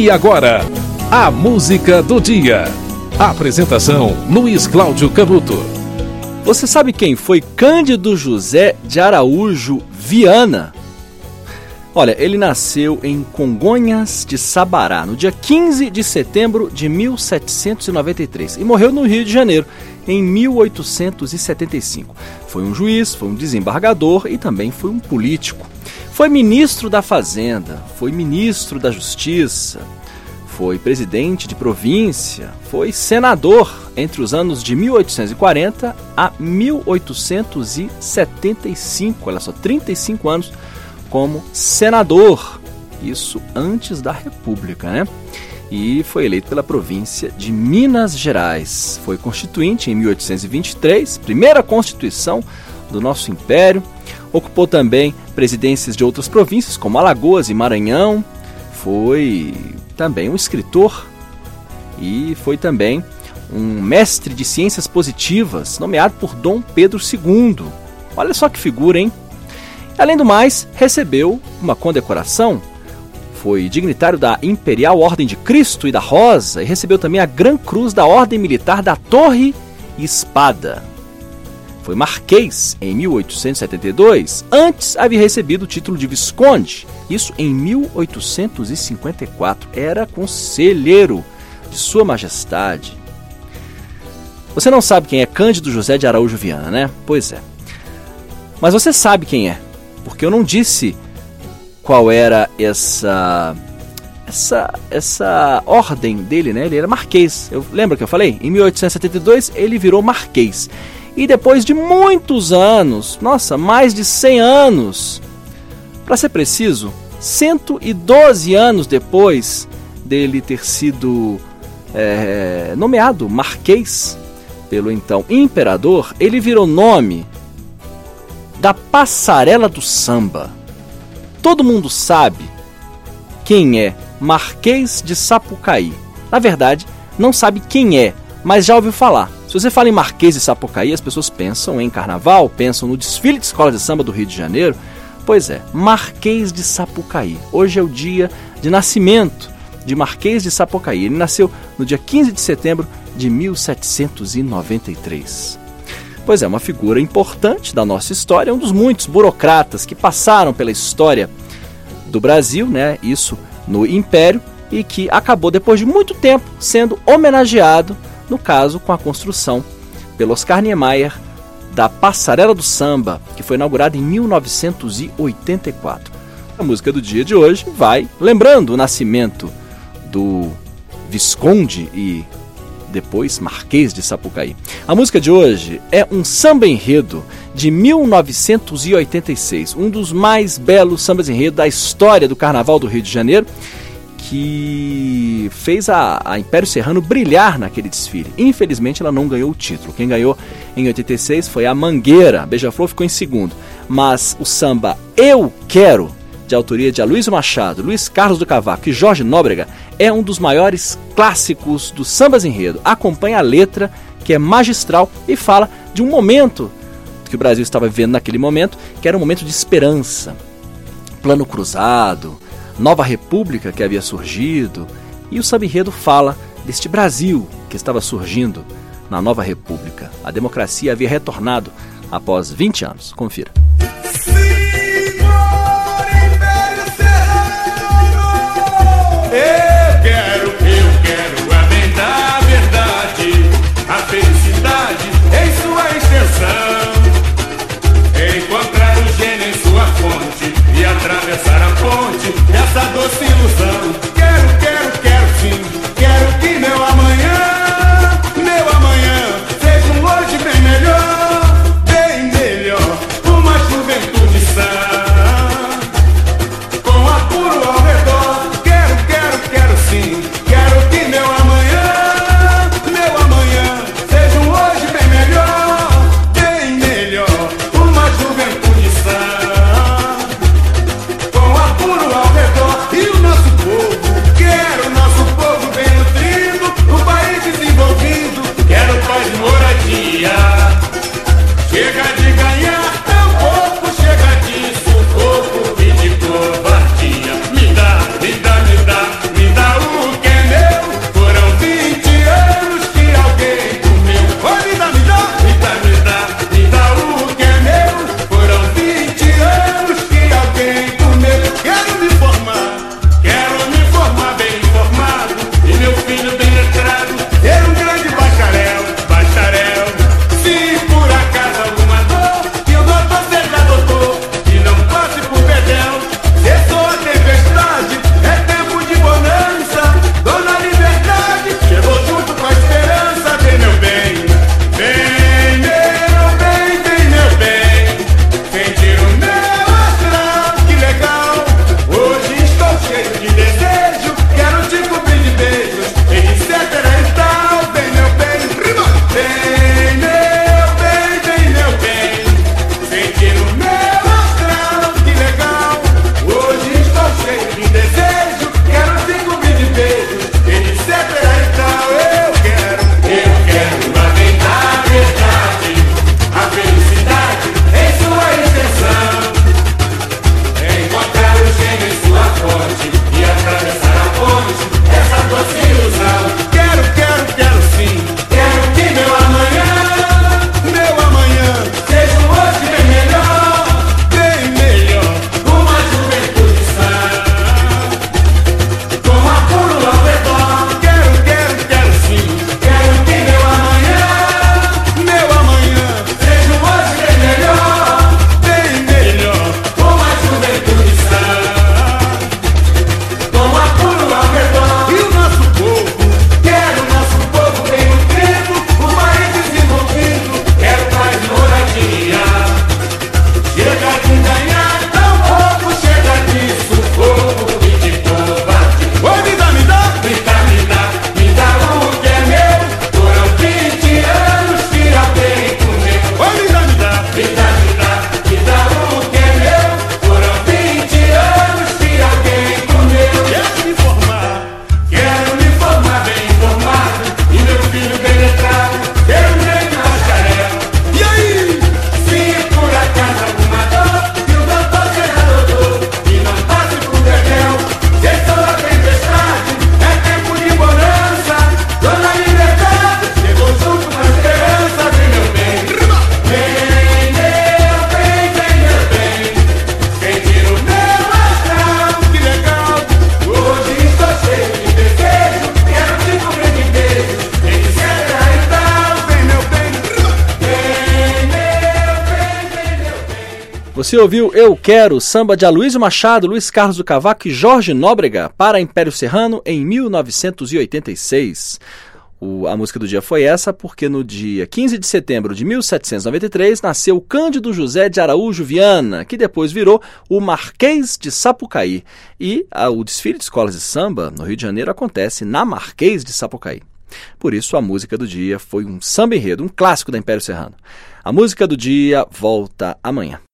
E agora, a música do dia. Apresentação: Luiz Cláudio Canuto. Você sabe quem foi Cândido José de Araújo Viana? Olha, ele nasceu em Congonhas de Sabará no dia 15 de setembro de 1793 e morreu no Rio de Janeiro em 1875. Foi um juiz, foi um desembargador e também foi um político. Foi ministro da Fazenda, foi ministro da Justiça, foi presidente de província, foi senador entre os anos de 1840 a 1875, olha só, 35 anos como senador. Isso antes da República, né? E foi eleito pela província de Minas Gerais. Foi constituinte em 1823, primeira constituição do nosso império. Ocupou também presidências de outras províncias, como Alagoas e Maranhão. Foi também um escritor e foi também um mestre de ciências positivas, nomeado por Dom Pedro II. Olha só que figura, hein? Além do mais, recebeu uma condecoração. Foi dignitário da Imperial Ordem de Cristo e da Rosa e recebeu também a Gran Cruz da Ordem Militar da Torre e Espada. Foi marquês em 1872. Antes havia recebido o título de visconde, isso em 1854. Era conselheiro de Sua Majestade. Você não sabe quem é Cândido José de Araújo Viana, né? Pois é. Mas você sabe quem é, porque eu não disse qual era essa essa essa ordem dele, né? Ele era marquês. Eu lembra que eu falei? Em 1872 ele virou marquês. E depois de muitos anos, nossa, mais de 100 anos, para ser preciso, 112 anos depois dele ter sido é, nomeado marquês pelo então imperador, ele virou nome da passarela do samba. Todo mundo sabe quem é Marquês de Sapucaí. Na verdade, não sabe quem é, mas já ouviu falar. Se você fala em Marquês de Sapucaí, as pessoas pensam em carnaval, pensam no desfile de escola de samba do Rio de Janeiro. Pois é, Marquês de Sapucaí. Hoje é o dia de nascimento de Marquês de Sapucaí. Ele nasceu no dia 15 de setembro de 1793. Pois é, uma figura importante da nossa história, um dos muitos burocratas que passaram pela história do Brasil, né? Isso no Império, e que acabou, depois de muito tempo, sendo homenageado no caso com a construção pelo Oscar Niemeyer da Passarela do Samba, que foi inaugurada em 1984. A música do dia de hoje vai lembrando o nascimento do Visconde e depois Marquês de Sapucaí. A música de hoje é um samba enredo de 1986, um dos mais belos sambas enredo da história do Carnaval do Rio de Janeiro que fez a, a, Império Serrano brilhar naquele desfile. Infelizmente, ela não ganhou o título. Quem ganhou em 86 foi a Mangueira. Beija-Flor ficou em segundo. Mas o samba Eu Quero, de autoria de Aloysio Machado, Luiz Carlos do Cavaco e Jorge Nóbrega, é um dos maiores clássicos do sambas enredo. Acompanha a letra, que é magistral e fala de um momento que o Brasil estava vivendo naquele momento, que era um momento de esperança. Plano cruzado, nova república que havia surgido, e o samba-enredo fala deste Brasil que estava surgindo na nova república. A democracia havia retornado após 20 anos. Confira. Você ouviu Eu Quero, samba de Aloysio Machado, Luiz Carlos do Cavaco e Jorge Nóbrega para Império Serrano em 1986. O, a música do dia foi essa porque no dia 15 de setembro de 1793 nasceu Cândido José de Araújo Viana, que depois virou o Marquês de Sapucaí. E a, o desfile de escolas de samba no Rio de Janeiro acontece na Marquês de Sapucaí. Por isso a música do dia foi um samba enredo, um clássico da Império Serrano. A música do dia volta amanhã.